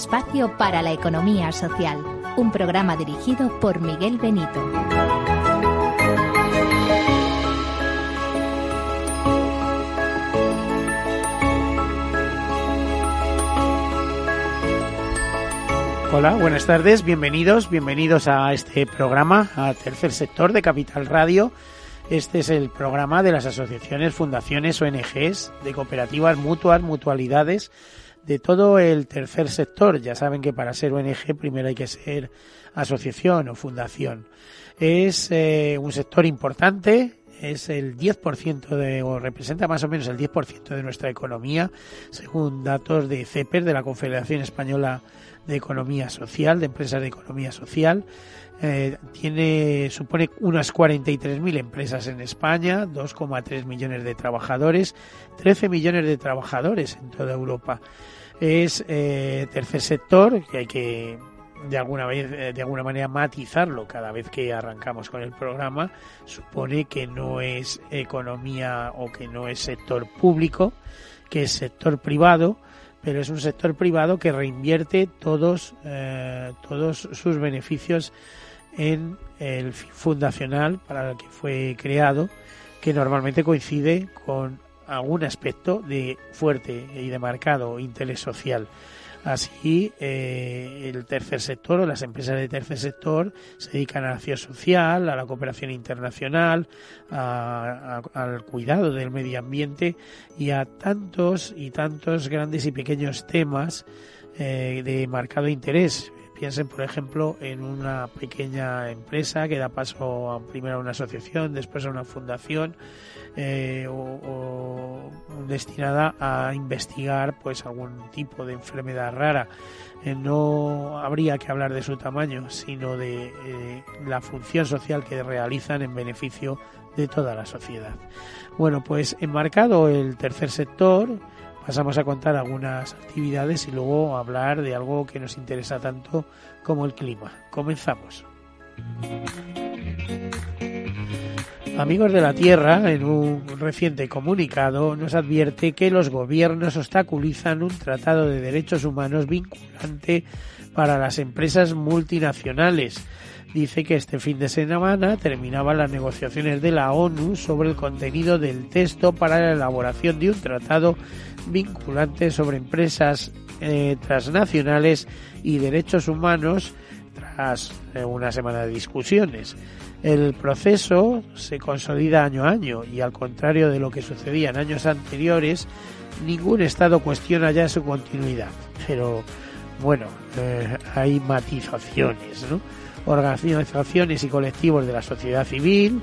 Espacio para la economía social, un programa dirigido por Miguel Benito. Hola, buenas tardes, bienvenidos, bienvenidos a este programa, a Tercer Sector de Capital Radio. Este es el programa de las asociaciones, fundaciones, ONGs, de cooperativas mutuas, mutualidades, de todo el tercer sector. Ya saben que para ser ONG primero hay que ser asociación o fundación. Es eh, un sector importante, es el 10% de, o representa más o menos el 10% de nuestra economía, según datos de CEPER, de la Confederación Española de Economía Social, de Empresas de Economía Social. Eh, tiene, supone unas 43.000 empresas en España, 2,3 millones de trabajadores, 13 millones de trabajadores en toda Europa. Es eh, tercer sector que hay que de alguna vez eh, de alguna manera matizarlo cada vez que arrancamos con el programa supone que no es economía o que no es sector público que es sector privado pero es un sector privado que reinvierte todos todos sus beneficios en el fundacional para el que fue creado, que normalmente coincide con algún aspecto de fuerte y de marcado interés social. Así, eh, el tercer sector o las empresas de tercer sector se dedican a la acción social, a la cooperación internacional, al cuidado del medio ambiente y a tantos y tantos grandes y pequeños temas eh, de marcado interés Piensen, por ejemplo, en una pequeña empresa que da paso a, primero a una asociación, después a una fundación eh, destinada a investigar pues algún tipo de enfermedad rara. Eh, no habría que hablar de su tamaño, sino de eh, la función social que realizan en beneficio de toda la sociedad. Bueno, pues enmarcado el tercer sector, pasamos a contar algunas actividades y luego hablar de algo que nos interesa tanto como el clima. Comenzamos. Amigos de la Tierra, en un reciente comunicado, nos advierte que los gobiernos obstaculizan un tratado de derechos humanos vinculante para las empresas multinacionales dice que este fin de semana terminaban las negociaciones de la ONU sobre el contenido del texto para la elaboración de un tratado vinculante sobre empresas eh, transnacionales y derechos humanos tras eh, una semana de discusiones. El proceso se consolida año a año y al contrario de lo que sucedía en años anteriores, ningún Estado cuestiona ya su continuidad. Pero bueno, eh, hay matizaciones, ¿no? Organizaciones y colectivos de la sociedad civil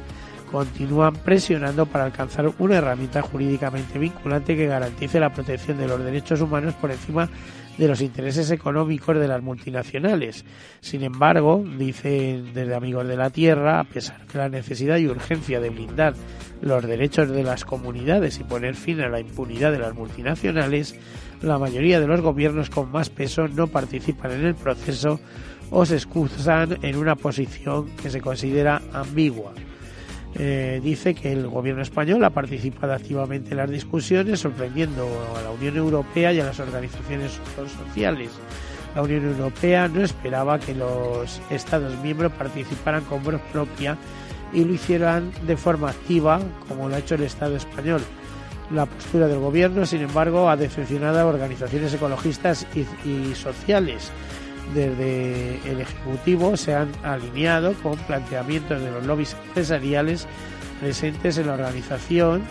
continúan presionando para alcanzar una herramienta jurídicamente vinculante que garantice la protección de los derechos humanos por encima de los intereses económicos de las multinacionales. Sin embargo, dicen desde Amigos de la Tierra, a pesar de la necesidad y urgencia de blindar los derechos de las comunidades y poner fin a la impunidad de las multinacionales, la mayoría de los gobiernos con más peso no participan en el proceso o se excusan en una posición que se considera ambigua. Eh, dice que el gobierno español ha participado activamente en las discusiones, sorprendiendo a la Unión Europea y a las organizaciones sociales. La Unión Europea no esperaba que los Estados miembros participaran con voz propia y lo hicieran de forma activa, como lo ha hecho el Estado español. La postura del gobierno, sin embargo, ha decepcionado a organizaciones ecologistas y sociales desde el Ejecutivo se han alineado con planteamientos de los lobbies empresariales presentes en la organización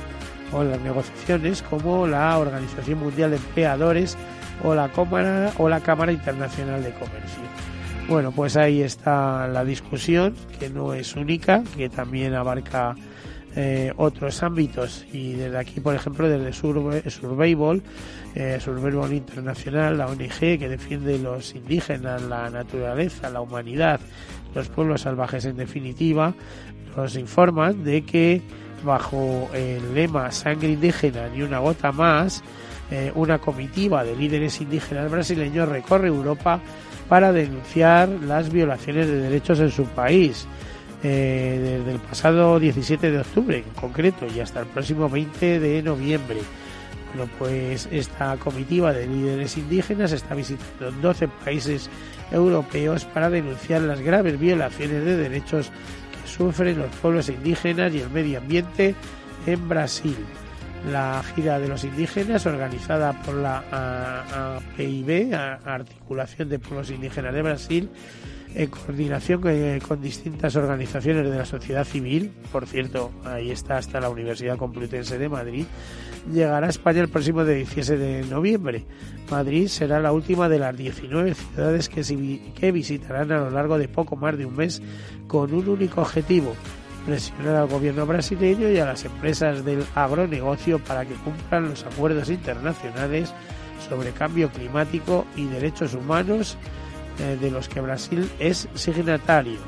o en las negociaciones como la Organización Mundial de Empleadores o la Cámara, o la Cámara Internacional de Comercio. Bueno, pues ahí está la discusión, que no es única, que también abarca eh, otros ámbitos y desde aquí, por ejemplo, desde Survival, eh, Survival Internacional, la ONG que defiende los indígenas, la naturaleza, la humanidad, los pueblos salvajes en definitiva, nos informan de que bajo el lema Sangre indígena ni una gota más, eh, una comitiva de líderes indígenas brasileños recorre Europa para denunciar las violaciones de derechos en su país. Eh, desde el pasado 17 de octubre en concreto y hasta el próximo 20 de noviembre. Bueno, pues esta comitiva de líderes indígenas está visitando 12 países europeos para denunciar las graves violaciones de derechos que sufren los pueblos indígenas y el medio ambiente en Brasil. La gira de los indígenas, organizada por la APIB, Articulación de Pueblos Indígenas de Brasil, en coordinación con, distintas organizaciones de la sociedad civil, por cierto, ahí está hasta la Universidad Complutense de Madrid, llegará a España el próximo 17 de noviembre. Madrid será la última de las 19 ciudades que, que visitarán a lo largo de poco más de un mes con un único objetivo, presionar al gobierno brasileño y a las empresas del agronegocio para que cumplan los acuerdos internacionales sobre cambio climático y derechos humanos eh, de los que Brasil es signatario.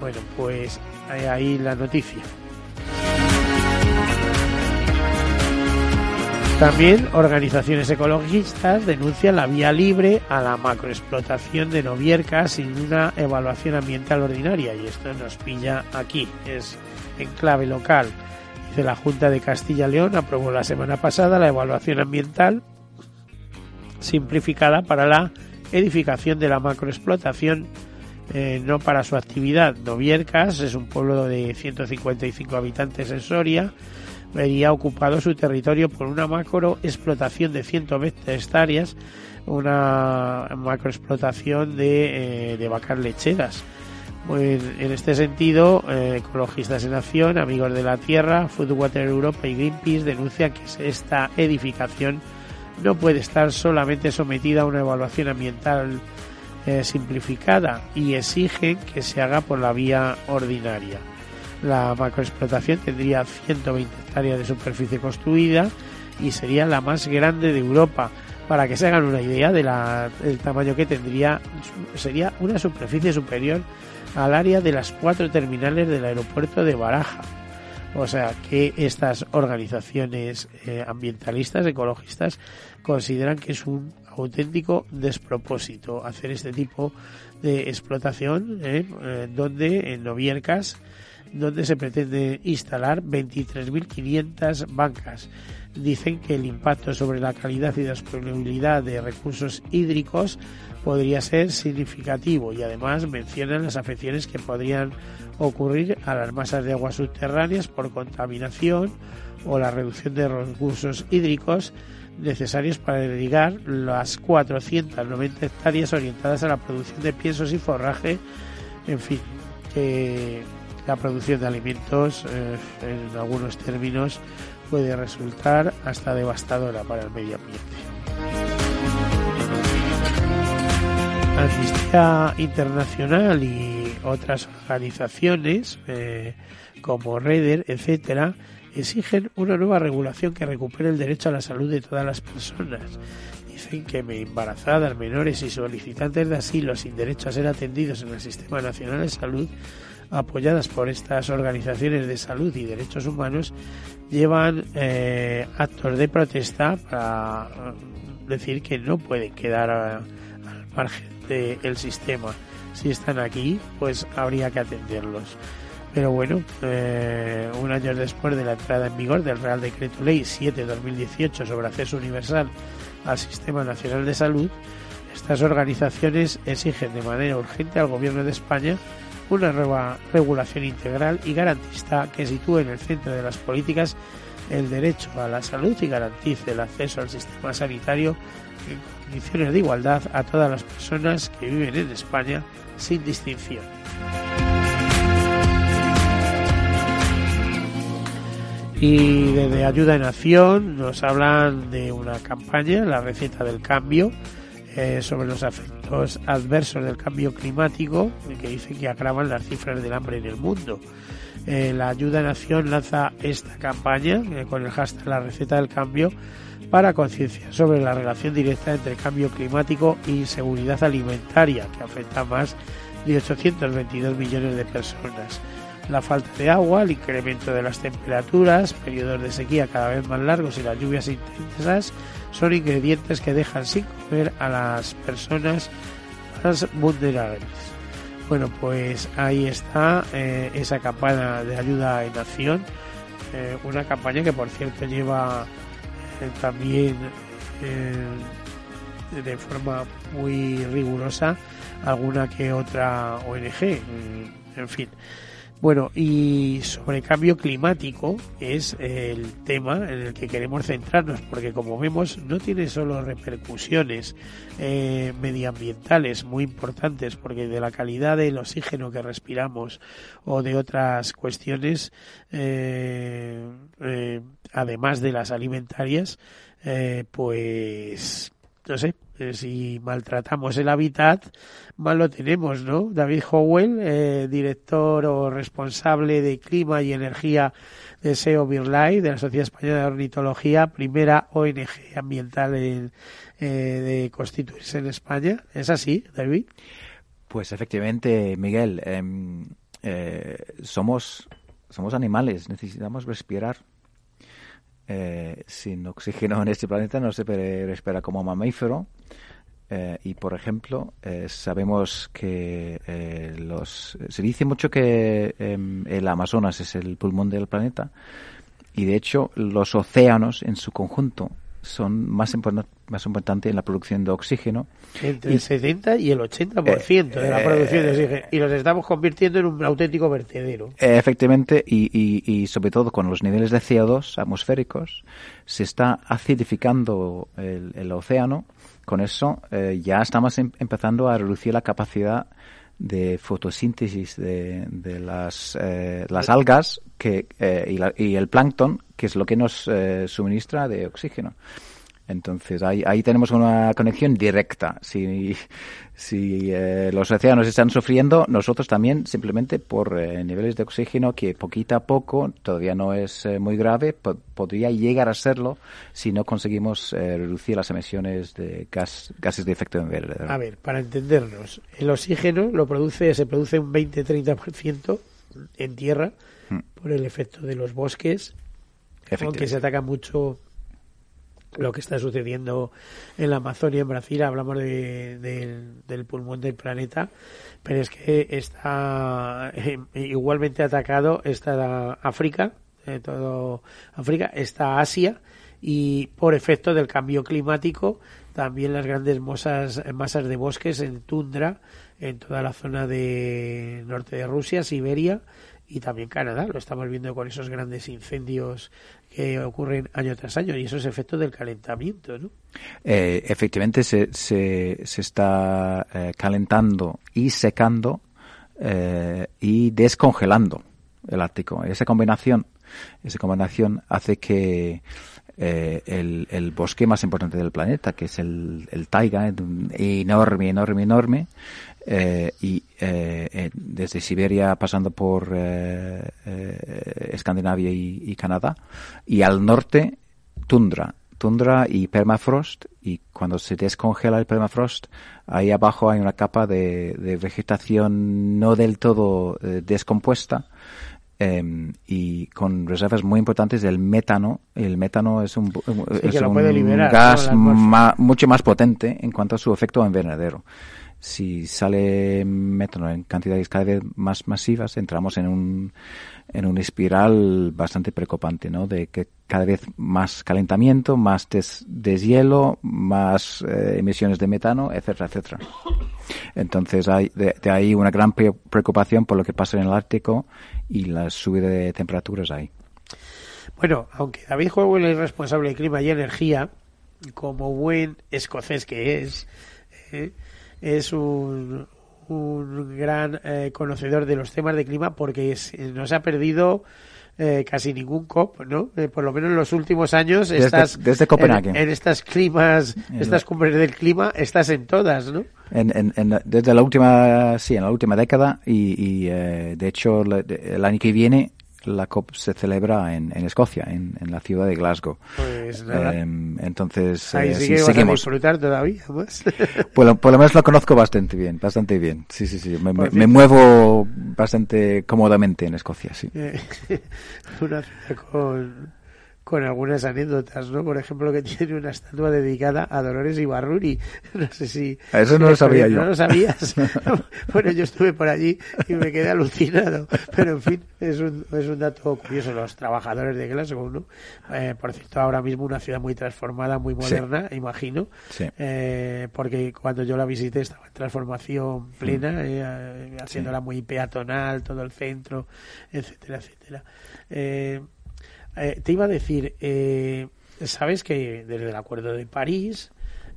Bueno, pues ahí la noticia. También organizaciones ecologistas denuncian la vía libre a la macroexplotación de Novierca sin una evaluación ambiental ordinaria y esto nos pilla aquí, es en clave local. La Junta de Castilla-León aprobó la semana pasada la evaluación ambiental simplificada para la edificación de la macroexplotación eh, no para su actividad. Noviercas es un pueblo de 155 habitantes en Soria. Vería ocupado su territorio por una macroexplotación de 120 hectáreas, una macroexplotación de, eh, de vacas lecheras. en este sentido, eh, Ecologistas en Acción, Amigos de la Tierra, Foodwater Europa y Greenpeace denuncian que esta edificación no puede estar solamente sometida a una evaluación ambiental eh, simplificada y exigen que se haga por la vía ordinaria. La macroexplotación tendría 120 hectáreas de superficie construida y sería la más grande de Europa. Para que se hagan una idea del tamaño que tendría, sería una superficie superior al área de las cuatro terminales del aeropuerto de Baraja. O sea que estas organizaciones eh, ambientalistas, ecologistas, consideran que es un auténtico despropósito hacer este tipo de explotación eh, eh, donde en Noviercas donde se pretende instalar 23.500 bancas. Dicen que el impacto sobre la calidad y disponibilidad de recursos hídricos podría ser significativo y además mencionan las afecciones que podrían ocurrir a las masas de aguas subterráneas por contaminación o la reducción de recursos hídricos necesarios para irrigar las 490 hectáreas orientadas a la producción de piensos y forraje, en fin, que la producción de alimentos eh, en algunos términos puede resultar hasta devastadora para el medio ambiente. Amnistía Internacional y otras organizaciones eh, como Reder, etcétera, exigen una nueva regulación que recupere el derecho a la salud de todas las personas. Dicen que embarazadas, menores y solicitantes de asilo sin derecho a ser atendidos en el Sistema Nacional de Salud, apoyadas por estas organizaciones de salud y derechos humanos, llevan eh, actos de protesta para eh, decir que no pueden quedar al margen del sistema. Si están aquí, pues habría que atenderlos. Pero bueno, eh, un año después de la entrada en vigor del Real Decreto Ley 7-2018 sobre acceso universal al Sistema Nacional de Salud, estas organizaciones exigen de manera urgente al Gobierno de España una nueva regulación integral y garantista que sitúe en el centro de las políticas el derecho a la salud y garantice el acceso al sistema sanitario en condiciones de igualdad a todas las personas que viven en España sin distinción. Y desde Ayuda en Acción nos hablan de una campaña, la receta del cambio, eh, sobre los efectos adversos del cambio climático, que dice que agravan las cifras del hambre en el mundo. Eh, la Ayuda Nación lanza esta campaña eh, con el hashtag La Receta del Cambio para concienciar sobre la relación directa entre cambio climático y seguridad alimentaria, que afecta a más de 822 millones de personas. La falta de agua, el incremento de las temperaturas, periodos de sequía cada vez más largos y las lluvias intensas son ingredientes que dejan sin comer a las personas más vulnerables. Bueno, pues ahí está eh, esa campaña de ayuda en acción, eh, una campaña que por cierto lleva eh, también de forma muy rigurosa alguna que otra ONG, en fin. Bueno, y sobre cambio climático es el tema en el que queremos centrarnos, porque como vemos no tiene solo repercusiones eh, medioambientales muy importantes, porque de la calidad del oxígeno que respiramos o de otras cuestiones, eh, eh, además de las alimentarias, pues no sé, eh, si maltratamos el hábitat, mal lo tenemos, ¿no? David Howell, eh, director o responsable de clima y energía de SEO Birlay, de la Sociedad Española de Ornitología, primera ONG ambiental eh, de constituirse en España. ¿Es así, David? Pues efectivamente, Miguel, em, somos, somos animales, necesitamos respirar eh, sin oxígeno en este planeta no se respira como mamífero. Eh, y por ejemplo, eh, sabemos que los se dice mucho que em, el Amazonas es el pulmón del planeta y de hecho los océanos en su conjunto son más, más importantes en la producción de oxígeno. Entre el 70 y el 80% de la producción de oxígeno. Y los estamos convirtiendo en un auténtico vertedero. efectivamente, y, y, sobre todo con los niveles de CO2 atmosféricos, se está acidificando el, océano. Con eso eh, ya estamos em, empezando a reducir la capacidad de fotosíntesis de, de las, eh, las algas que, eh, y, y, el plancton, que es lo que nos eh, suministra de oxígeno. Entonces ahí, ahí tenemos una conexión directa. Si, si eh, los océanos están sufriendo, nosotros también, simplemente por eh, niveles de oxígeno que poquito a poco, todavía no es eh, muy grave, podría llegar a serlo si no conseguimos reducir las emisiones de gas, gases de efecto invernadero. A ver, para entendernos, el oxígeno lo produce, se produce un 20-30% en tierra hmm. por el efecto de los bosques, aunque se ataca mucho lo que está sucediendo en la Amazonia, en Brasil, hablamos del pulmón del planeta, pero es que está eh, igualmente atacado está África, eh, todo África, está Asia y por efecto del cambio climático también las grandes masas, masas de bosques en tundra en toda la zona de norte de Rusia, Siberia y también Canadá. Lo estamos viendo con esos grandes incendios que ocurren año tras año y eso es efecto del calentamiento, ¿no? Eh, efectivamente se, se, se está eh, calentando y secando eh, y descongelando el Ártico. Esa combinación, esa combinación hace que el, el, bosque más importante del planeta, que es el, el taiga, enorme, enorme, enorme, eh, y eh, eh, desde Siberia pasando por Escandinavia y, Canadá. Y al norte tundra. Tundra y permafrost. Y cuando se descongela el permafrost ahí abajo hay una capa de, vegetación no del todo descompuesta em, y con reservas muy importantes del metano. El metano es un, gas mucho más potente en cuanto a su efecto invernadero si sale metano en cantidades cada vez más masivas, entramos en un, en una espiral bastante preocupante, ¿no? De que cada vez más calentamiento, más des, deshielo, más eh, emisiones de metano, etcétera, etcétera. Entonces hay de, ahí una gran preocupación por lo que pasa en el Ártico y la subida de temperaturas ahí. Bueno, aunque David Juego es responsable de clima y energía, como buen escocés que es, eh, es un, un gran eh, conocedor de los temas de clima porque nos ha perdido eh, casi ningún COP, ¿no? Eh, por lo menos en los últimos años estás desde Copenhague. En, estas climas, estas cumbres del clima, estás en todas, ¿no? En, en, desde la última, sí, en la última década y, eh, de hecho el año que viene la COP se celebra en, en Escocia, en, en, la ciudad de Glasgow. Pues nada. Eh, entonces, Ahí eh, sí sí, que vas a disfrutar todavía. Por lo, por lo menos lo conozco bastante bien, bastante bien. Sí, sí, sí. Me, me- cierto- me muevo bastante cómodamente en Escocia, sí. Eh, una ciudad con, con algunas anécdotas, ¿no? Por ejemplo, que tiene una estatua dedicada a Dolores Ibarruri. No sé si... Eso no lo sabía yo. ¿No lo sabías? bueno, yo estuve por allí y me quedé alucinado. Pero, en fin, es un, es un dato curioso. Los trabajadores de Glasgow, ¿no? Eh, por cierto, ahora mismo una ciudad muy transformada, muy moderna, imagino. Sí. Eh, porque cuando yo la visité estaba en transformación plena, eh, eh, haciéndola muy peatonal, todo el centro, etcétera, etcétera. Eh, te iba a decir, eh, sabes que desde el Acuerdo de París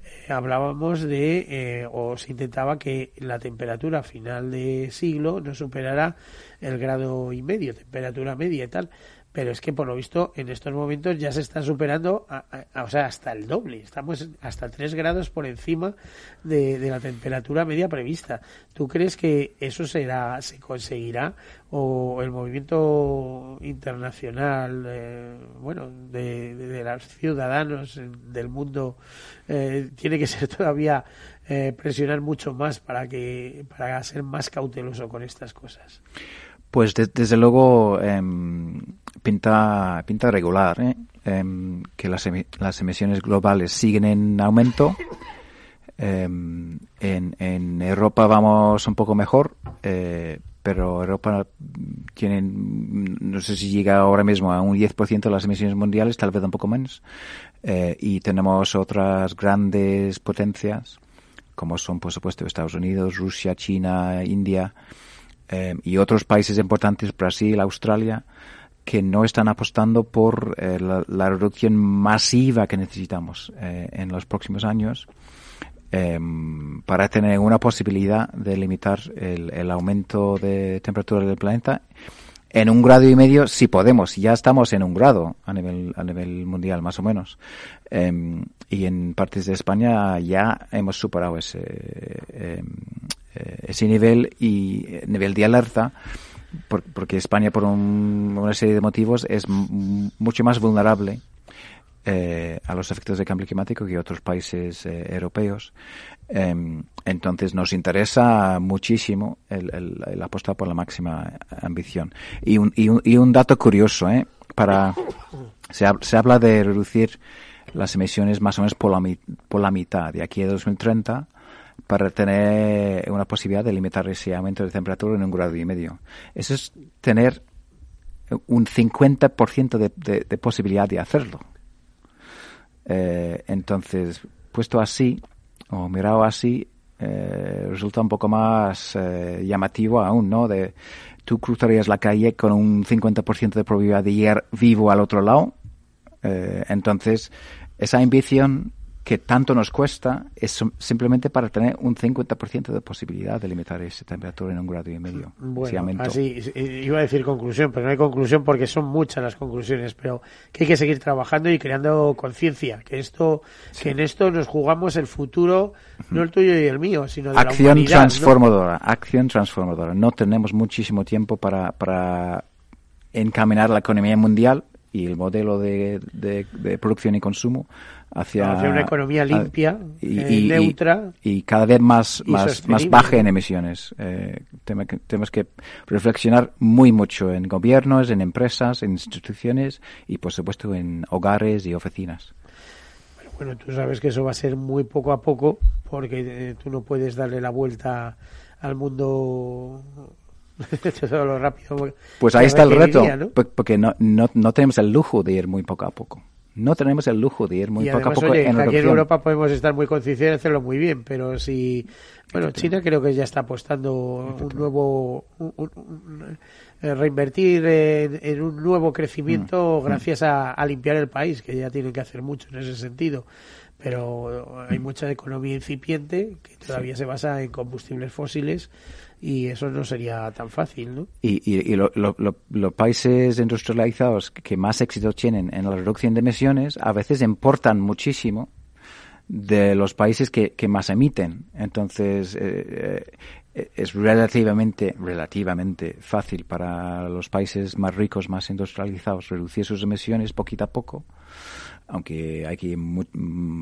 eh, hablábamos de, eh, o se intentaba que la temperatura final de siglo no superara el grado y medio, temperatura media y tal. Pero es que por lo visto en estos momentos ya se está superando, a- o sea, hasta el doble. Estamos hasta 3 grados por encima de, la temperatura media prevista. ¿Tú crees que eso será, se conseguirá o el movimiento internacional, eh, bueno, de, los ciudadanos del mundo eh, tiene que ser todavía eh, presionar mucho más para que para ser más cauteloso con estas cosas? Pues de- desde luego em, pinta, pinta regular, ¿eh? Em, que las, las emisiones globales siguen en aumento. Em, en, en Europa vamos un poco mejor, eh, pero Europa tiene, no sé si llega ahora mismo a un 10% de las emisiones mundiales, tal vez un poco menos. Eh, y tenemos otras grandes potencias, como son, por supuesto, Estados Unidos, Rusia, China, India, eh, y otros países importantes, Brasil, Australia, que no están apostando por eh, la, la reducción masiva que necesitamos eh, en los próximos años eh, para tener una posibilidad de limitar el, el aumento de temperatura del planeta en un grado y medio si podemos. Ya estamos en un grado a nivel, a nivel mundial, más o menos. Eh, y en partes de España ya hemos superado ese, eh, eh, ese nivel y eh, nivel de alerta por- porque España por un- una serie de motivos es mucho más vulnerable eh, a los efectos del cambio climático que otros países eh, europeos. Em, entonces nos interesa muchísimo el, el- el apostar por la máxima ambición. Y un, y un, y un dato curioso, ¿eh? Para, se, se habla de reducir las emisiones más o menos por la, por la mitad de aquí a 2030 para tener una posibilidad de limitar ese aumento de temperatura en un grado y medio. Eso es tener un 50% de, de, posibilidad de hacerlo. Eh, entonces, puesto así, o mirado así, eh, resulta un poco más eh, llamativo aún, ¿no? De tú cruzarías la calle con un 50% de probabilidad de ir vivo al otro lado. Entonces, esa ambición que tanto nos cuesta es sim- simplemente para tener un 50% de posibilidad de limitar esa temperatura en un grado y medio. Bueno, así eh, iba a decir conclusión, pero no hay conclusión porque son muchas las conclusiones, pero que hay que seguir trabajando y creando conciencia, que esto, que en esto nos jugamos el futuro, no el tuyo y el mío, sino de la acción ¿no? transformadora, acción transformadora. No tenemos muchísimo tiempo para, para encaminar la economía mundial y el modelo de, de- de producción y consumo hacia, Hacia una economía a- limpia, eh, neutra. y cada vez más, y más, más baja en emisiones. Eh, que- tenemos que reflexionar muy mucho en gobiernos, en empresas, en instituciones y, por supuesto, en hogares y oficinas. Bueno, tú sabes que eso va a ser muy poco a poco, porque eh, tú no puedes darle la vuelta al mundo todo lo rápido. Pues ahí está el reto, ¿no? po- porque no, no, no tenemos el lujo de ir muy poco a poco. No tenemos el lujo de ir muy y poco además, a poco oye, en aquí en. Europa podemos estar muy concienciados y hacerlo muy bien, pero si. Bueno, China creo que ya está apostando un nuevo. un- un- un- reinvertir en, en un nuevo Mm, crecimiento gracias a, a limpiar el país, que ya tienen que hacer mucho en ese sentido. Pero hay mucha economía incipiente que todavía se basa en combustibles fósiles y eso no sería tan fácil. Y, y, los países industrializados que más éxito tienen en la reducción de emisiones a veces importan muchísimo de los países que, que más emiten. Entonces, eh, eh, es relativamente, relativamente fácil para los países más ricos, más industrializados, reducir sus emisiones poquito a poco, aunque hay que ir muy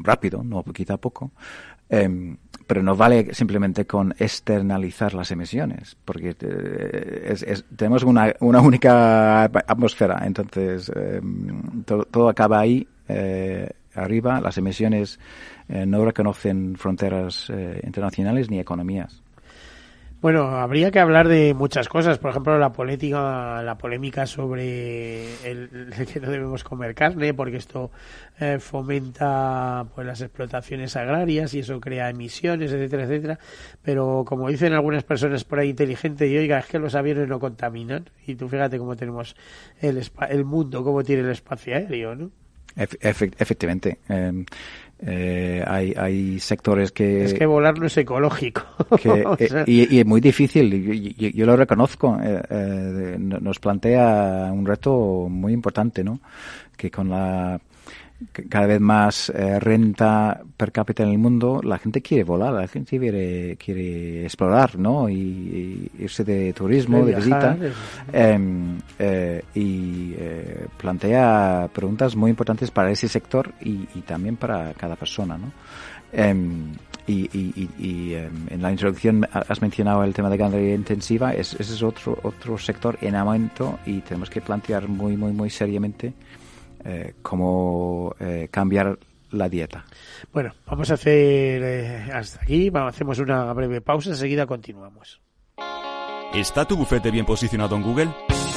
rápido, no poquito a poco. Em, pero no vale simplemente con externalizar las emisiones, porque eh, tenemos una, una única atmósfera, entonces em, todo, acaba ahí, arriba, las emisiones eh, no reconocen fronteras eh, internacionales ni economías. Bueno, habría que hablar de muchas cosas, por ejemplo, la política, la polémica sobre el, que no debemos comer carne, porque esto eh, fomenta pues las explotaciones agrarias y eso crea emisiones, etcétera, etcétera. Pero como dicen algunas personas por ahí inteligentes, y oiga, es que los aviones no contaminan. Y tú fíjate cómo tenemos el, el mundo, cómo tiene el espacio aéreo, ¿no? efectivamente. Em, eh, hay, hay sectores que... Es que volar no es ecológico. Eh, y, es muy difícil, yo, lo reconozco. Eh, nos plantea un reto muy importante, ¿no? Que con la cada vez más eh, renta per cápita en el mundo, la gente quiere volar, la gente quiere, quiere explorar, ¿no? Y, irse de turismo, de, visita. Em, eh, y eh, plantea preguntas muy importantes para ese sector y, también para cada persona, ¿no? Em, y, em, en la introducción has mencionado el tema de ganadería intensiva, ese es otro, otro sector en aumento y tenemos que plantear muy, muy, muy seriamente eh, cómo eh, cambiar la dieta. Bueno, vamos a hacer eh, hasta aquí, vamos, hacemos una breve pausa, enseguida continuamos. ¿Está tu bufete bien posicionado en Google?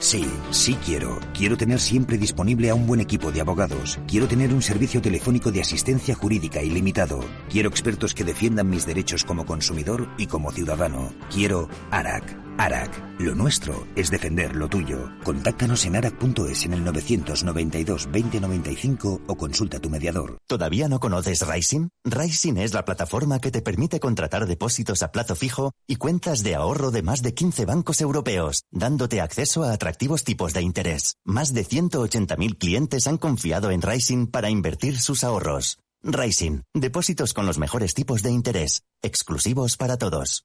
Sí, sí quiero. Quiero tener siempre disponible a un buen equipo de abogados. Quiero tener un servicio telefónico de asistencia jurídica ilimitado. Quiero expertos que defiendan mis derechos como consumidor y como ciudadano. Quiero ARAC. ARAC. Lo nuestro es defender lo tuyo. Contáctanos en arac.es en el 992 2095 o consulta a tu mediador. ¿Todavía no conoces Rising? Rising es la plataforma que te permite contratar depósitos a plazo fijo y cuentas de ahorro de más de 15 bancos europeos, dándote acceso a atractivos tipos de interés. Más de 180.000 clientes han confiado en Rising para invertir sus ahorros. Rising, depósitos con los mejores tipos de interés, exclusivos para todos.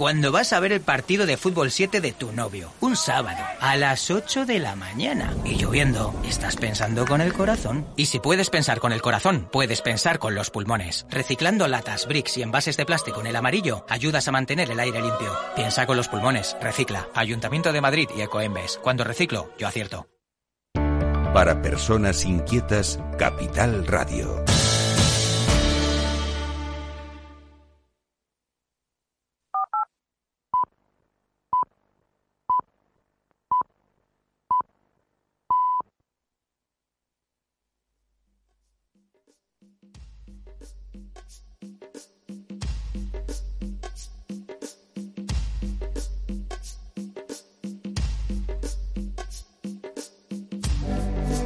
Cuando vas a ver el partido de fútbol 7 de tu novio, un sábado, a las 8 de la mañana, y lloviendo, ¿estás pensando con el corazón? Y si puedes pensar con el corazón, puedes pensar con los pulmones. Reciclando latas, bricks y envases de plástico en el amarillo, ayudas a mantener el aire limpio. Piensa con los pulmones, recicla. Ayuntamiento de Madrid y Ecoembes. Cuando reciclo, yo acierto. Para personas inquietas, Capital Radio.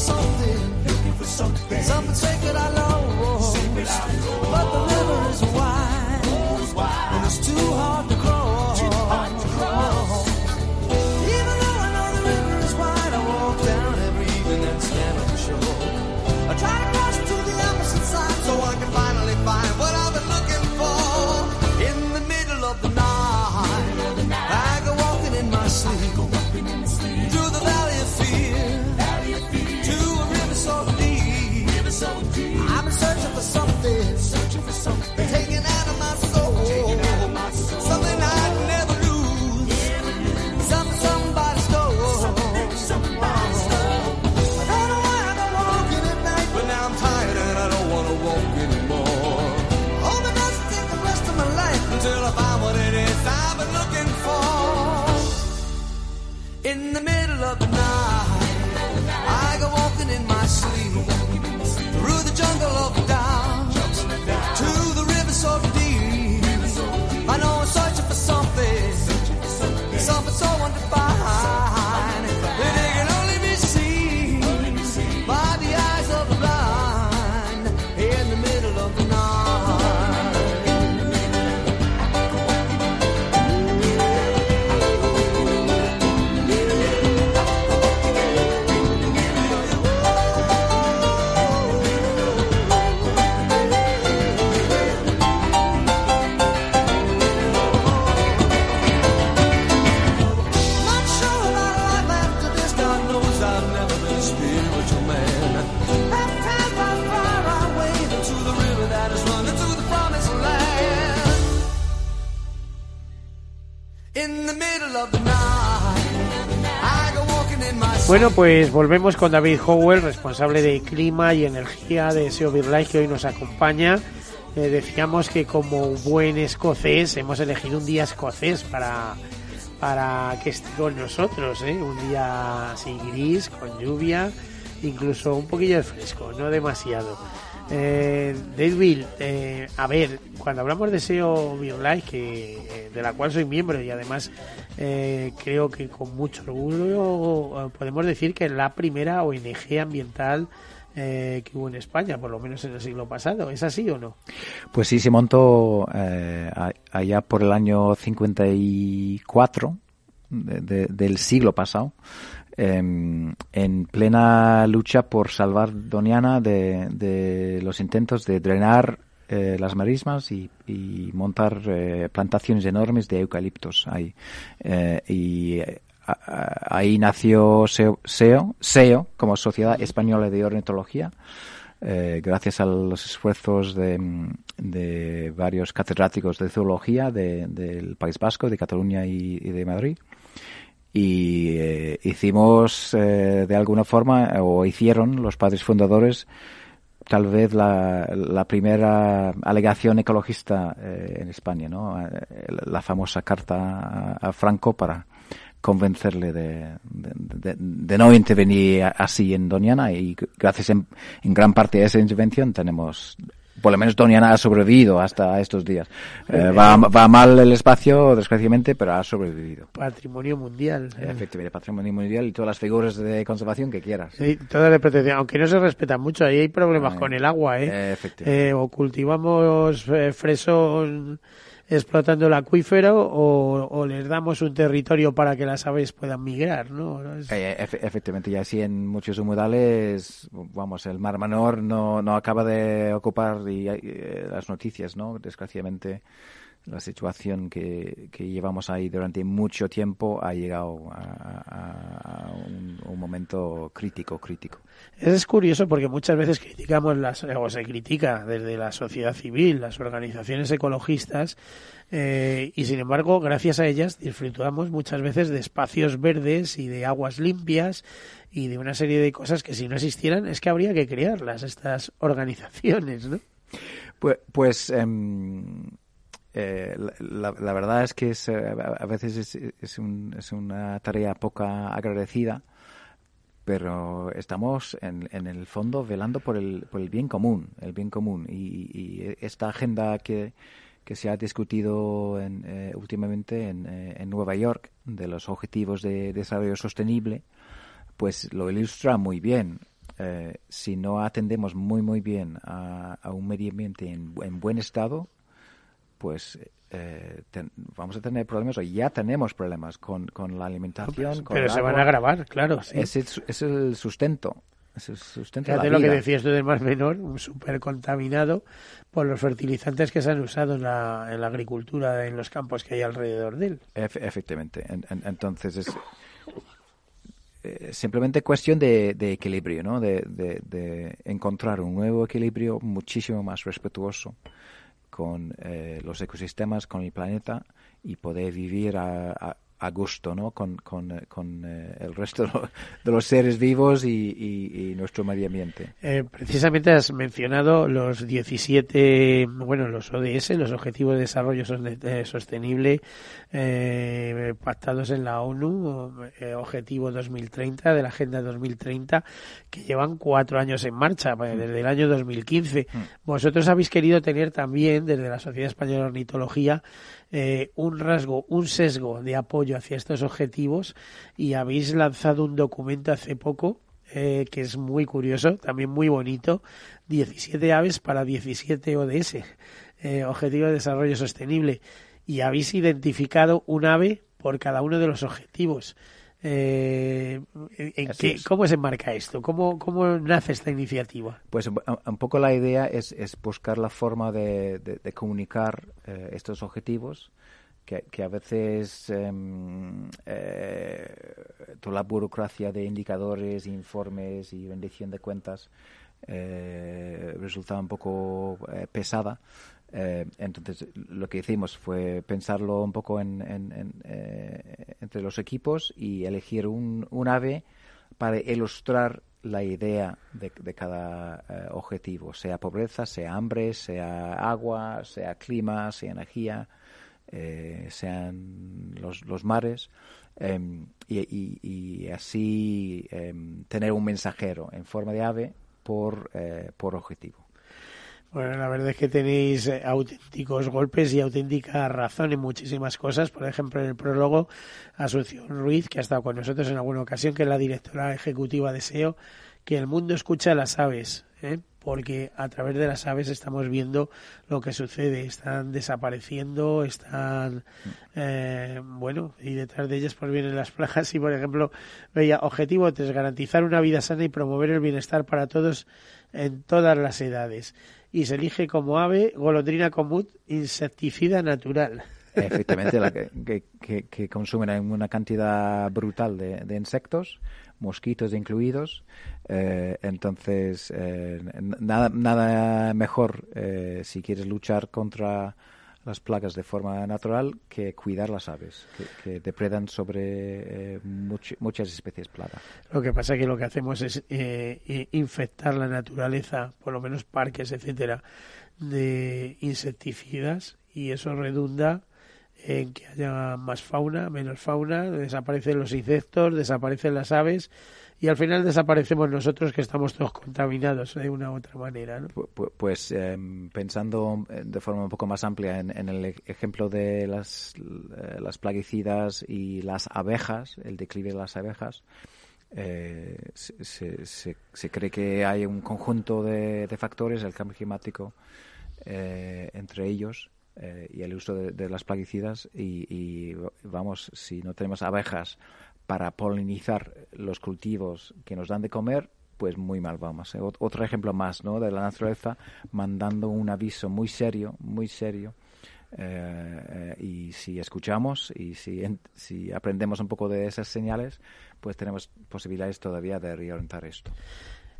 something, looking for something, something sacred I love. up now. Bueno, pues volvemos con David Howell, responsable de clima y energía de SEO Life, que hoy nos acompaña. Eh, decíamos que como buen escocés hemos elegido un día escocés para, para que esté con nosotros, ¿eh? un día así gris, con lluvia, incluso un poquillo de fresco, no demasiado. Eh, David, eh, a ver, cuando hablamos de SEO BioLife, que, eh, de la cual soy miembro y además eh, creo que con mucho orgullo eh, podemos decir que es la primera ONG ambiental que hubo en España, por lo menos en el siglo pasado. ¿Es así o no? Pues sí, se montó allá por el año 54 del siglo pasado. Em, en plena lucha por salvar Doniana de, los intentos de drenar eh, las marismas y, montar eh, plantaciones enormes de eucaliptos ahí. Eh, y ahí nació SEO, SEO, como Sociedad Española de Ornitología. gracias a los esfuerzos de, varios catedráticos de zoología del País Vasco, de Cataluña y de Madrid y eh, hicimos eh, de alguna forma, o hicieron los padres fundadores, tal vez la, la primera alegación ecologista eh, en España, ¿no? La famosa carta a, Franco para convencerle de, de, no intervenir así en Doñana y gracias en, gran parte a esa intervención tenemos por lo menos Doñana ha sobrevivido hasta estos días. Eh, va, va, mal el espacio, desgraciadamente, pero ha sobrevivido. Patrimonio mundial. Eh. Efectivamente, patrimonio mundial y todas las figuras de conservación que quieras. Sí, toda la protección, aunque no se respeta mucho, ahí hay problemas con el agua, ¿eh? Efectivamente. o cultivamos fresón explotando el acuífero o, les damos un territorio para que las aves puedan migrar, ¿no? Eh, efectivamente, y así en muchos humedales, vamos, el Mar Menor no, no acaba de ocupar y, eh, las noticias, ¿no? Desgraciadamente la situación que, que, llevamos ahí durante mucho tiempo ha llegado a, un, momento crítico, crítico. Es curioso porque muchas veces criticamos las, o se critica desde la sociedad civil, las organizaciones ecologistas, eh, y sin embargo, gracias a ellas disfrutamos muchas veces de espacios verdes y de aguas limpias y de una serie de cosas que si no existieran es que habría que crearlas, estas organizaciones, ¿no? Pues, pues em, eh, la, verdad es que es, eh, a veces es, es, un, es, una tarea poca agradecida, pero estamos en, en, el fondo velando por el, por el bien común, el bien común. Y, esta agenda que, que se ha discutido en, eh, últimamente en, en, Nueva York de los objetivos de desarrollo sostenible, pues lo ilustra muy bien. si no atendemos muy muy bien a, a un medio ambiente en, en buen estado, pues eh, vamos a tener problemas, o ya tenemos problemas con, con la alimentación. Pero se van a agravar, claro. Es, el, sustento. Es el sustento Fíjate lo que decías tú del Mar Menor, un súper contaminado por los fertilizantes que se han usado en la, en la agricultura, en los campos que hay alrededor de él. efectivamente. entonces es eh, simplemente cuestión de, de equilibrio, ¿no? De, de, de encontrar un nuevo equilibrio muchísimo más respetuoso con eh, los ecosistemas, con el planeta y poder vivir a, a gusto ¿no? con, con, eh, con eh, el resto de los seres vivos y, nuestro medio ambiente. Eh, precisamente has mencionado los 17, bueno, los ODS, los Objetivos de Desarrollo Sostenible pactados en la ONU, Objetivo 2030, de la Agenda 2030, que llevan cuatro años en marcha, mm. desde el año 2015. Mm. Vosotros habéis querido tener también, desde la Sociedad Española de Ornitología, eh, un rasgo, un sesgo de apoyo hacia estos objetivos y habéis lanzado un documento hace poco eh, que es muy curioso, también muy bonito, 17 aves para 17 ODS, eh, Objetivo de Desarrollo Sostenible, y habéis identificado un ave por cada uno de los objetivos. Eh, ¿Cómo se enmarca esto? ¿Cómo, ¿Cómo nace esta iniciativa? Pues un poco la idea es, es buscar la forma de, de, comunicar eh, estos objetivos que, que a veces em, eh, toda la burocracia de indicadores, informes y rendición de cuentas eh, resulta un poco pesada eh, entonces, lo que hicimos fue pensarlo un poco en, eh, entre los equipos y elegir un, ave para ilustrar la idea de, cada eh, objetivo, sea pobreza, sea hambre, sea agua, sea clima, sea energía, sean los, los mares, em, y, así em, tener un mensajero en forma de ave por, por objetivo. Bueno, la verdad es que tenéis eh, auténticos golpes y auténtica razón en muchísimas cosas. Por ejemplo, en el prólogo, Asunción Ruiz, que ha estado con nosotros en alguna ocasión, que es la directora ejecutiva de SEO, que el mundo escucha a las aves, ¿eh? porque a través de las aves estamos viendo lo que sucede. Están desapareciendo, están, eh, bueno, y detrás de ellas pues vienen las plagas. Y, por ejemplo, veía, objetivo 3, garantizar una vida sana y promover el bienestar para todos en todas las edades y se elige como ave golondrina común insecticida natural. Efectivamente, la que, que, que, consumen una cantidad brutal de, de insectos, mosquitos incluidos. Eh, entonces, eh, nada, nada mejor eh, si quieres luchar contra las plagas de forma natural que cuidar las aves, que, depredan sobre eh, muchas especies plagas. Lo que pasa es que lo que hacemos es eh, infectar la naturaleza, por lo menos parques, etcétera, de insecticidas y eso redunda en que haya más fauna, menos fauna, desaparecen los insectos, desaparecen las aves y al final desaparecemos nosotros que estamos todos contaminados de una u otra manera. ¿no? Pues, em, pensando eh, de forma un poco más amplia en, el e-, ejemplo de las, eh, las plaguicidas y las abejas, el declive de las abejas, eh, se, se, cree que hay un conjunto de, factores, el cambio climático entre ellos, y el uso de, las plaguicidas y, vamos si no tenemos abejas para polinizar los cultivos que nos dan de comer, pues muy mal vamos. ¿eh? Otro ejemplo más ¿no? de la naturaleza mandando un aviso muy serio, muy serio. Eh, eh, y si escuchamos y si, si aprendemos un poco de esas señales, pues tenemos posibilidades todavía de reorientar esto.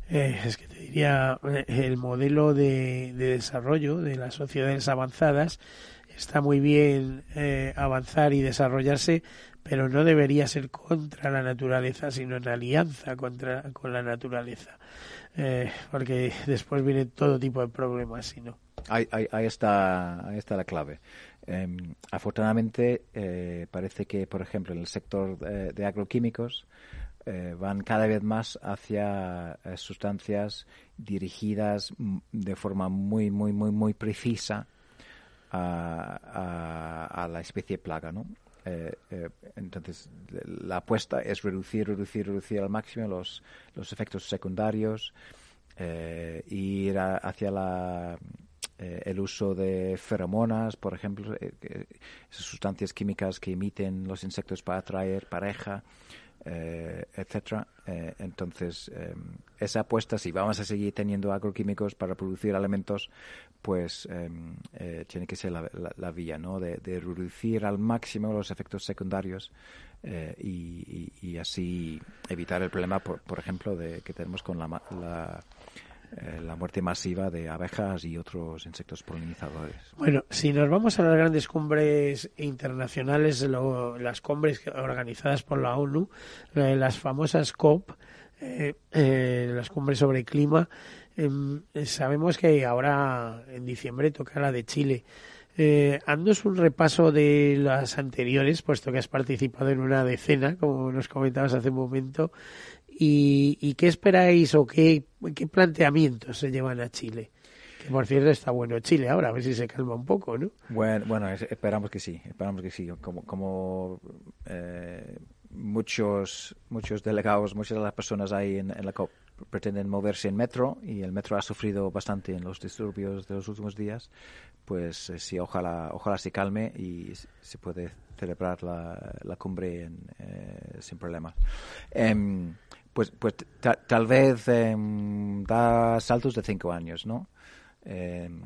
es que te diría, el modelo de, de, desarrollo de las sociedades avanzadas está muy bien avanzar y desarrollarse, pero no debería ser contra la naturaleza, sino en alianza contra, con la naturaleza, eh, porque después viene todo tipo de problemas, si no. Ahí, ahí, está, ahí está la clave. Em, afortunadamente, eh, parece que, por ejemplo, en el sector eh, de agroquímicos, van cada vez más hacia sustancias dirigidas de forma muy, muy, muy, muy precisa a, a, a la especie plaga, ¿no? Eh, eh, entonces, la apuesta es reducir, reducir, reducir al máximo los, los efectos secundarios, eh, ir hacia la, eh, el uso de feromonas, por ejemplo, esas sustancias químicas que emiten los insectos para atraer pareja, eh, etcétera. Eh, entonces, eh, esa apuesta, si vamos a seguir teniendo agroquímicos para producir alimentos, pues tiene que ser la, vía, ¿no? De, reducir al máximo los efectos secundarios y, así evitar el problema, por, por ejemplo, de que tenemos con la eh, la muerte masiva de abejas y otros insectos polinizadores. Bueno, si nos vamos a las grandes cumbres internacionales, las cumbres organizadas por la ONU, eh, las famosas COP, eh, las cumbres sobre clima, em, sabemos que ahora en diciembre toca la de Chile. Eh, un repaso de las anteriores, puesto que has participado en una decena, como nos comentabas hace un momento, ¿Y, qué esperáis o qué, qué planteamientos se llevan a Chile? Que por cierto está bueno Chile ahora, a ver si se calma un poco, ¿no? Bueno, bueno esperamos que sí, esperamos que sí. Como, como eh, muchos, muchos delegados, muchas de las personas ahí en, la COP pretenden moverse en metro y el metro ha sufrido bastante en los disturbios de los últimos días, pues eh, sí, ojalá, ojalá se calme y se puede celebrar la, la cumbre eh, sin problemas. Em, pues, pues tal vez em, da saltos de cinco años, ¿no? Em,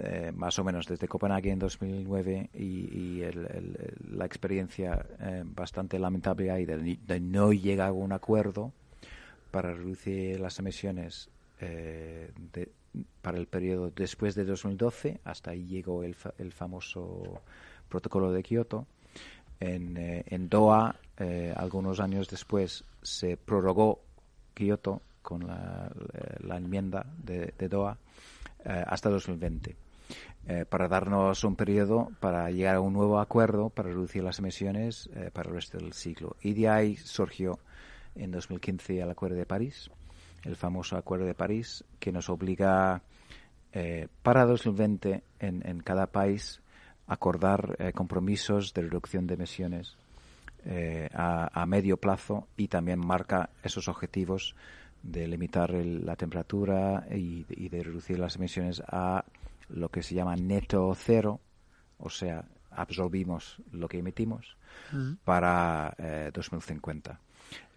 eh, más o menos desde Copenhague en 2009 y, la experiencia eh, bastante lamentable ahí de, no llegar a un acuerdo para reducir las emisiones eh, para el periodo después de 2012, hasta ahí llegó el, el famoso protocolo de Kioto. En, en Doha, algunos años después, se prorrogó Kioto con la, enmienda de, Doha eh, hasta 2020 eh, para darnos un periodo para llegar a un nuevo acuerdo para reducir las emisiones eh, para el resto del siglo. Y de ahí surgió en 2015 el Acuerdo de París, el famoso Acuerdo de París, que nos obliga para 2020 en, en cada país acordar compromisos de reducción de emisiones eh, a, medio plazo y también marca esos objetivos de limitar la temperatura y, de reducir las emisiones a lo que se llama neto cero, o sea, absorbimos lo que emitimos para 2050. Eh,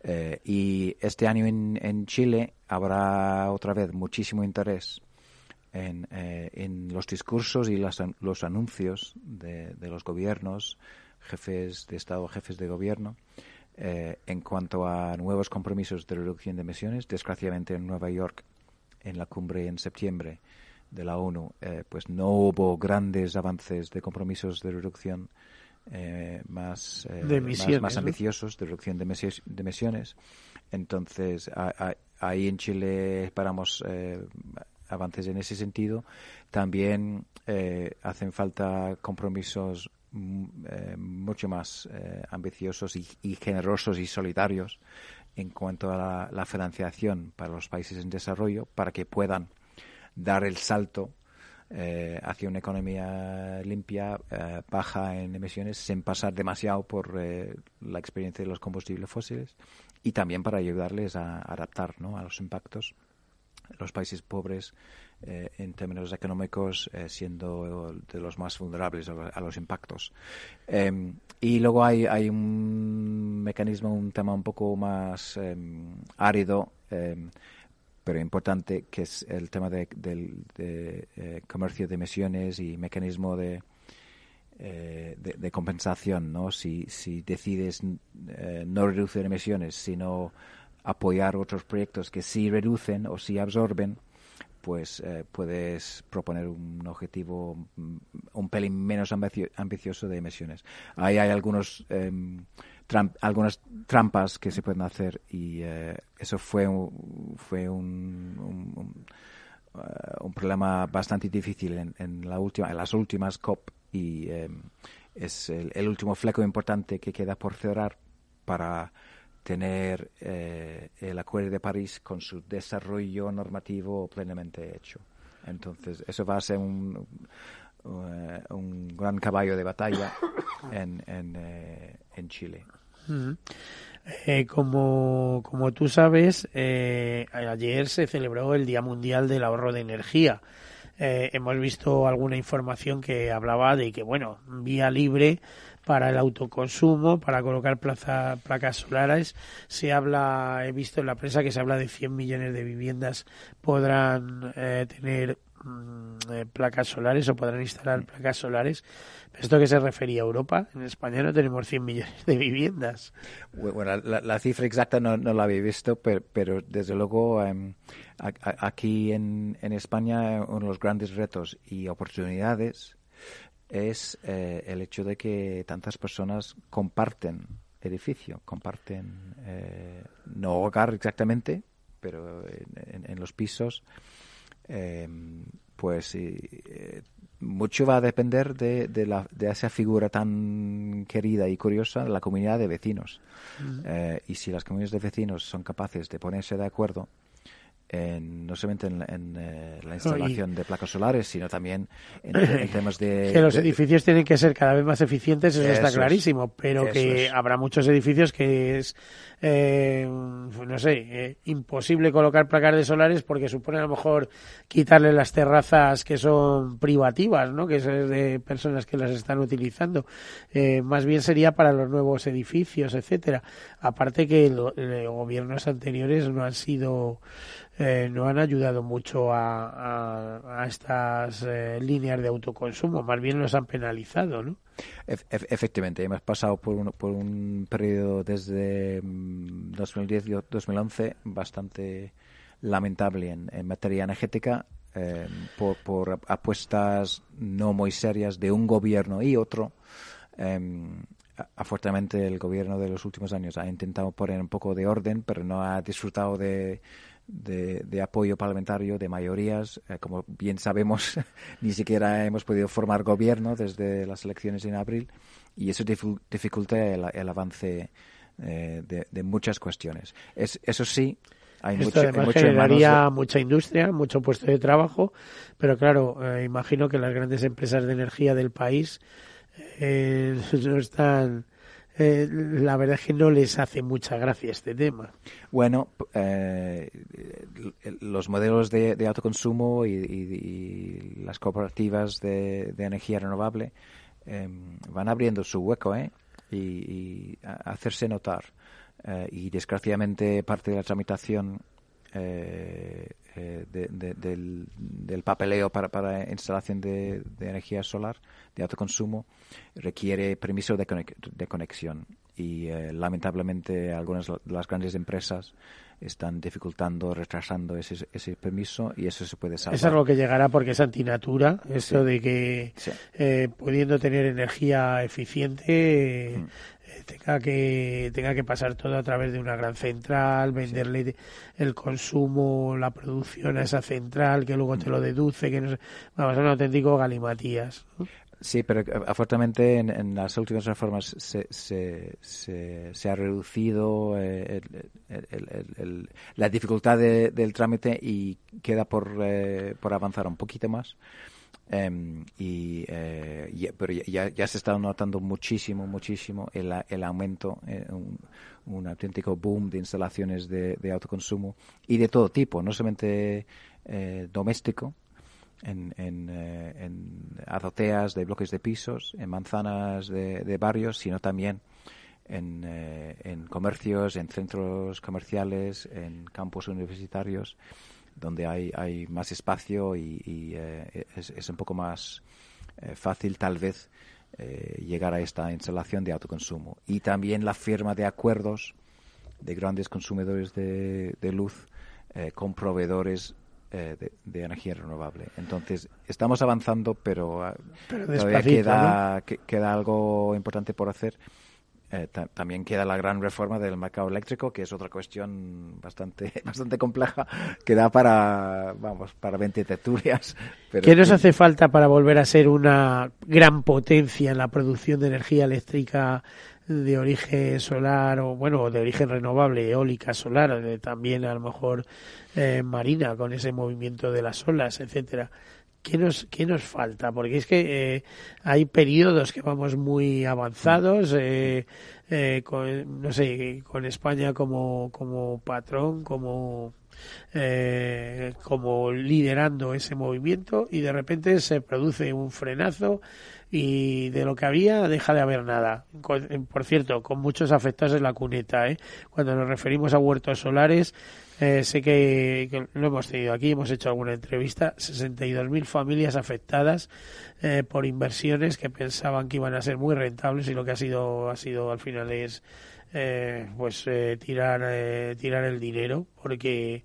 eh, y este año en, Chile habrá otra vez muchísimo interés en, en los discursos y los anuncios de, de los gobiernos jefes de Estado, jefes de gobierno, eh, en cuanto a nuevos compromisos de reducción de emisiones. Desgraciadamente en Nueva York, en la cumbre en septiembre de la ONU, eh, pues no hubo grandes avances de compromisos de reducción eh, más, más, ambiciosos, de reducción de, emisiones. Entonces, ahí en Chile esperamos avances en ese sentido. También hacen falta compromisos eh, mucho más eh, ambiciosos y, generosos y solidarios en cuanto a la, financiación para los países en desarrollo para que puedan dar el salto eh, hacia una economía limpia, eh, baja en emisiones, sin pasar demasiado por eh, la experiencia de los combustibles fósiles y también para ayudarles a adaptar ¿no? a los impactos. Los países pobres eh, en términos económicos eh, siendo de los más vulnerables a, los impactos. Em, y luego hay, hay un mecanismo, un tema un poco más em, árido, em, pero importante, que es el tema de, del eh, comercio de emisiones y mecanismo de, de, compensación, ¿no? Si, si decides no reducir emisiones, sino apoyar otros proyectos que sí reducen o sí absorben, pues eh, puedes proponer un objetivo mm, un pelín menos ambicioso de emisiones. Ahí hay algunos em, algunas trampas que se pueden hacer y eh, eso fue fue un, un, eh, problema bastante difícil en, la última en las últimas COP y em, es el último fleco importante que queda por cerrar para tener eh, el Acuerdo de París con su desarrollo normativo plenamente hecho. Entonces, eso va a ser un, eh, un gran caballo de batalla en, en, eh, en Chile. como, como tú sabes, ayer se celebró el Día Mundial del Ahorro de Energía. hemos visto alguna información que hablaba de que, bueno, vía libre para el autoconsumo, para colocar plaza, placas solares. Se habla, he visto en la prensa que se habla de 100 millones de viviendas podrán eh, tener mm, eh, placas solares o podrán instalar placas solares. ¿Esto que se refería a Europa? En España no tenemos 100 millones de viviendas. Bueno, la, cifra exacta no, la había visto, pero, desde luego em, aquí en, en España uno de los grandes retos y oportunidades es eh, el hecho de que tantas personas comparten edificio, comparten, eh, no hogar exactamente, pero en, los pisos, em, pues eh, mucho va a depender de, de, la, de, esa figura tan querida y curiosa, la comunidad de vecinos. y si las comunidades de vecinos son capaces de ponerse de acuerdo, no solamente en, eh, la instalación de placas solares, sino también en, temas de... Que los edificios tienen que ser cada vez más eficientes, eso, está clarísimo, pero que habrá muchos edificios que es, eh, no sé, eh, imposible colocar placas de solares porque supone a lo mejor quitarle las terrazas que son privativas, ¿no? que es de personas que las están utilizando. más bien sería para los nuevos edificios, etcétera. Aparte que los gobiernos anteriores no han sido eh, no han ayudado mucho a, estas eh, líneas de autoconsumo, más bien los han penalizado, ¿no? efectivamente, hemos pasado por un, por un periodo desde 2010-2011 mm, bastante lamentable en, materia energética eh, por, apuestas no muy serias de un gobierno y otro. Em, afortunadamente el gobierno de los últimos años ha intentado poner un poco de orden, pero no ha disfrutado de, de, apoyo parlamentario, de mayorías. Eh, como bien sabemos, ni siquiera hemos podido formar gobierno desde las elecciones en abril y eso dificulta el, avance eh, de, muchas cuestiones. Es, eso sí, hay Esto además generaría mucha industria, mucho puesto de trabajo, pero claro, eh, imagino que las grandes empresas de energía del país no están eh, la verdad es que no les hace mucha gracia este tema. Bueno, eh, los modelos de, autoconsumo y, las cooperativas de, energía renovable em, van abriendo su hueco ¿eh? y, hacerse notar. Eh, y desgraciadamente parte de la tramitación del, papeleo para, para instalación de, energía solar de autoconsumo requiere permiso de, conexión. Y eh, lamentablemente algunas de las grandes empresas están dificultando, retrasando ese, ese permiso y eso se puede salvar. Es algo que llegará porque es antinatura, eso de que eh, pudiendo tener energía eficiente mm tenga que tenga que pasar todo a través de una gran central, venderle el consumo, la producción a esa central, que luego te lo deduce, que no vamos, a un auténtico galimatías. Sí, pero eh, afortunadamente en, las últimas reformas se, se, se, ha reducido eh, la dificultad del trámite y queda por, eh, por avanzar un poquito más. Em, y, pero ya, ya, se está notando muchísimo, muchísimo el, el aumento, un, un, auténtico boom de instalaciones de, de, autoconsumo y de todo tipo, no solamente doméstico, en, en, eh, en, azoteas de bloques de pisos, en manzanas de, barrios, sino también en, eh, en, comercios, en centros comerciales, en campos universitarios, donde hay, hay más espacio y, eh, es, un poco más fácil tal vez llegar a esta instalación de autoconsumo. Y también la firma de acuerdos de grandes consumidores de, de luz con proveedores eh, de, energía renovable. Entonces, estamos avanzando, pero, ah, todavía queda, queda algo importante por hacer. Eh, también queda la gran reforma del mercado eléctrico, que es otra cuestión bastante bastante compleja, que da para, vamos, para 20 tertulias. ¿Qué nos hace falta para volver a ser una gran potencia en la producción de energía eléctrica de origen solar o bueno de origen renovable eólica solar también a lo mejor eh, marina con ese movimiento de las olas etcétera ¿Qué nos, ¿Qué nos falta? Porque es que eh, hay periodos que vamos muy avanzados, eh, con, no sé, con España como, como patrón, como, como liderando ese movimiento y de repente se produce un frenazo y de lo que había deja de haber nada. por cierto, con muchos afectados en la cuneta. ¿eh? Cuando nos referimos a huertos solares, eh, sé que, lo hemos tenido aquí, hemos hecho alguna entrevista, 62.000 familias afectadas eh, por inversiones que pensaban que iban a ser muy rentables y lo que ha sido, ha sido al final es eh, pues tirar, tirar el dinero porque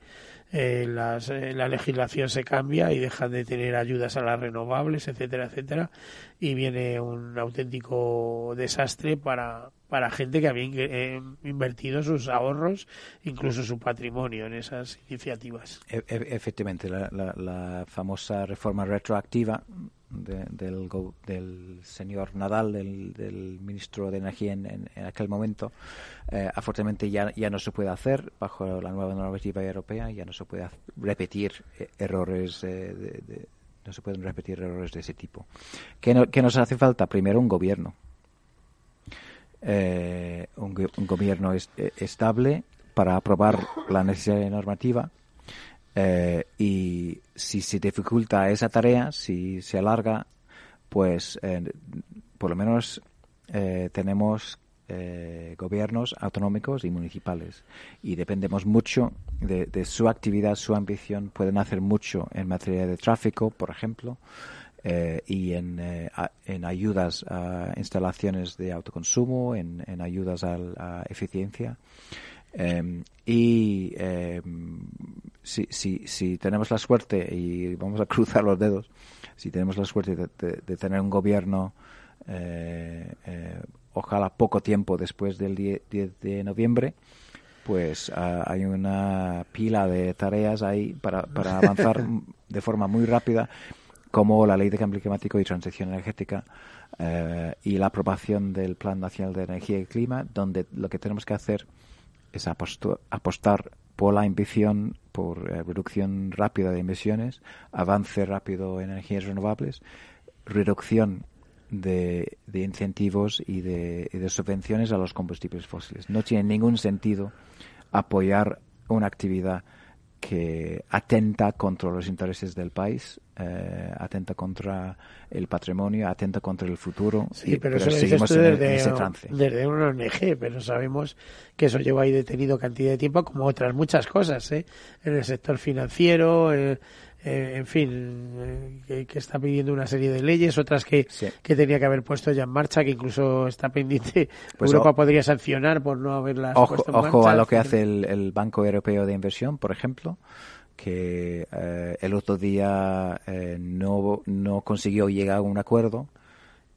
eh, las, eh, la legislación se cambia y dejan de tener ayudas a las renovables, etcétera, etcétera, y viene un auténtico desastre para, para gente que había eh, invertido sus ahorros, incluso su patrimonio en esas iniciativas. E, e, efectivamente, la, la famosa reforma retroactiva del, del, señor Nadal, del, ministro de Energía en, aquel momento, eh, afortunadamente ya, ya no se puede hacer bajo la nueva normativa europea, ya no se puede repetir eh, errores de, no se pueden repetir errores de ese tipo. ¿Qué, nos hace falta? Primero un gobierno. Eh, un, gobierno estable para aprobar la necesaria normativa eh, y si se dificulta esa tarea, si se alarga, pues eh, por lo menos eh, tenemos gobiernos autonómicos y municipales y dependemos mucho de, su actividad, su ambición. Pueden hacer mucho en materia de tráfico, por ejemplo, y en, en, ayudas a instalaciones de autoconsumo, en, en ayudas a, a eficiencia. Em, y em, si, si, si tenemos la suerte, y vamos a cruzar los dedos, si tenemos la suerte de, tener un gobierno, eh, eh, ojalá poco tiempo después del 10, de noviembre, pues ah, hay una pila de tareas ahí para, para avanzar de forma muy rápida, como la ley de cambio climático y transición energética eh, y la aprobación del Plan Nacional de Energía y Clima, donde lo que tenemos que hacer es apostar por la ambición, por eh, reducción rápida de emisiones, avance rápido en energías renovables, reducción de, incentivos y de, y de, subvenciones a los combustibles fósiles. No tiene ningún sentido apoyar una actividad que atenta contra los intereses del país, eh, atenta contra el patrimonio, atenta contra el futuro. Sí, pero, eso seguimos desde, ese trance. desde una ONG, pero sabemos que eso lleva ahí detenido cantidad de tiempo, como otras muchas cosas, ¿eh? en el sector financiero, eh, eh, en fin, eh, que, está pidiendo una serie de leyes, otras que, que tenía que haber puesto ya en marcha, que incluso está pendiente. Pues Europa podría sancionar por no haberlas ojo, puesto en Ojo a lo que hace el, Banco Europeo de Inversión, por ejemplo que eh, el otro día no, no consiguió llegar a un acuerdo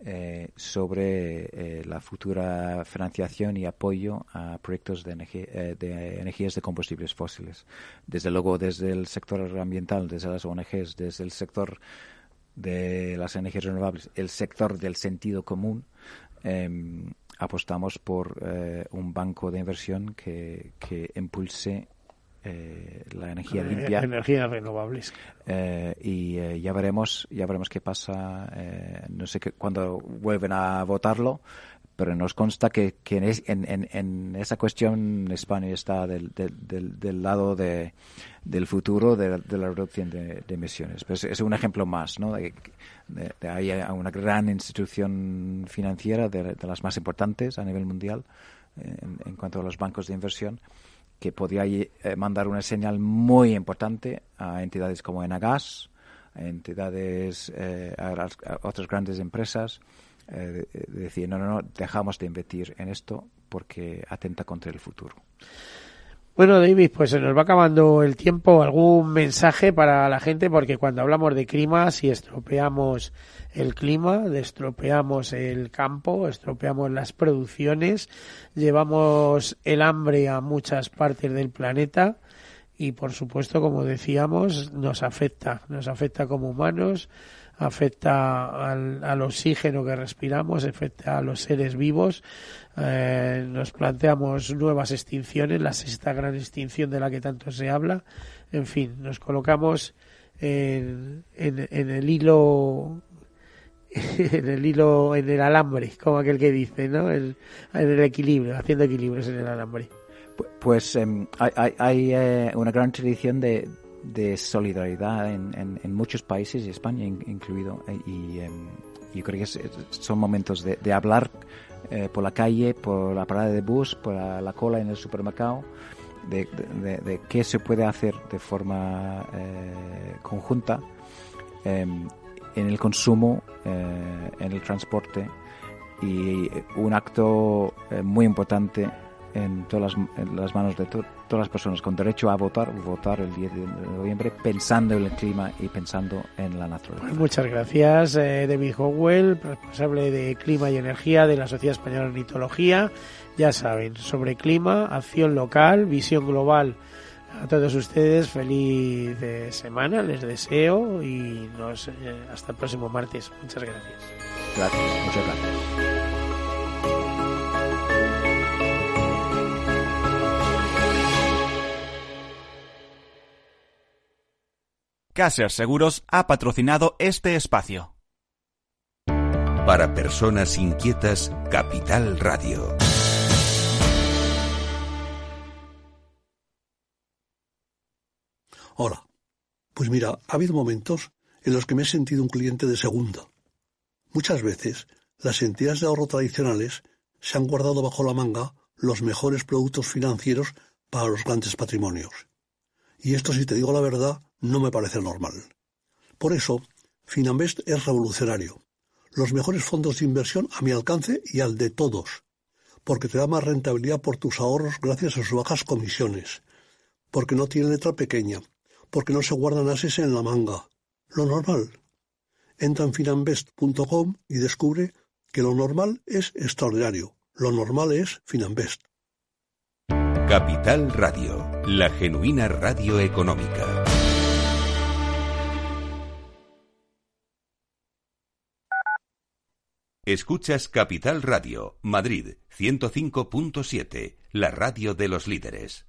eh, sobre eh, la futura financiación y apoyo a proyectos de, eh, de, energías de combustibles fósiles. Desde luego, desde el sector ambiental, desde las ONGs, desde el sector de las energías renovables, el sector del sentido común, em, apostamos por eh, un banco de inversión que, que impulse eh, la energía limpia. Energías renovables. Eh, y ya veremos, ya veremos qué pasa. no sé qué, cuando vuelven a votarlo, pero nos consta que, que en, en, en, esa cuestión España está del, del, del lado de, del futuro de, la reducción de, emisiones. Pues es un ejemplo más, ¿no? De, de, hay una gran institución financiera de, las más importantes a nivel mundial en, cuanto a los bancos de inversión que podría eh, mandar una señal muy importante a entidades como Enagas, a entidades, eh, a otras grandes empresas, eh, decir, no, no, no, dejamos de invertir en esto porque atenta contra el futuro. Bueno, David, pues se nos va acabando el tiempo. ¿Algún mensaje para la gente? Porque cuando hablamos de clima, si estropeamos el clima, estropeamos el campo, estropeamos las producciones, llevamos el hambre a muchas partes del planeta y, por supuesto, como decíamos, nos afecta, nos afecta como humanos, afecta al, oxígeno que respiramos, afecta a los seres vivos. Eh, nos planteamos nuevas extinciones, la sexta gran extinción de la que tanto se habla. En fin, nos colocamos en, en, el hilo en el hilo, en el alambre, como aquel que dice, ¿no? en el equilibrio, haciendo equilibrios en el alambre. Pues em, hay, hay, eh, una gran tradición de, de solidaridad en, en, muchos países, España incluido, eh, y em, yo creo que son momentos de, hablar eh, por la calle, por la parada de bus, por la, cola en el supermercado, de, qué se puede hacer de forma eh, conjunta em, en el consumo, en el transporte, y un acto muy importante en todas las, manos de todas las personas con derecho a votar, votar el 10 de noviembre pensando en el clima y pensando en la naturaleza. Muchas gracias, eh, David Howell, responsable de Clima y Energía de la Sociedad Española de Ornitología. Ya saben, sobre clima, acción local, visión global. A todos ustedes, feliz semana, les deseo y nos, eh, hasta el próximo martes. Muchas gracias. Gracias, muchas gracias. Caser Seguros ha patrocinado este espacio. Para personas inquietas, Capital Radio. Hola. Pues mira, ha habido momentos en los que me he sentido un cliente de segunda. Muchas veces, las entidades de ahorro tradicionales se han guardado bajo la manga los mejores productos financieros para los grandes patrimonios. Y esto, si te digo la verdad, no me parece normal. Por eso, Finambest es revolucionario. Los mejores fondos de inversión a mi alcance y al de todos. Porque te da más rentabilidad por tus ahorros gracias a sus bajas comisiones. Porque no tiene letra pequeña. Porque no se guardan ases en la manga. Lo normal. Entra en finambest.com y descubre que lo normal es extraordinario. Lo normal es Finambest. Capital Radio, la genuina radio económica. Escuchas Capital Radio, Madrid 105.7, la radio de los líderes.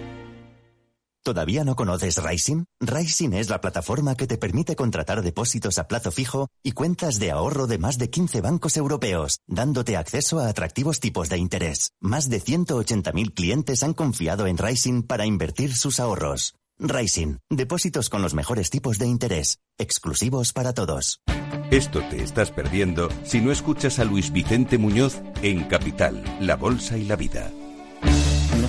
¿Todavía no conoces Rising? Rising es la plataforma que te permite contratar depósitos a plazo fijo y cuentas de ahorro de más de 15 bancos europeos, dándote acceso a atractivos tipos de interés. Más de 180.000 clientes han confiado en Rising para invertir sus ahorros. Rising, depósitos con los mejores tipos de interés, exclusivos para todos. Esto te estás perdiendo si no escuchas a Luis Vicente Muñoz en Capital, La Bolsa y la Vida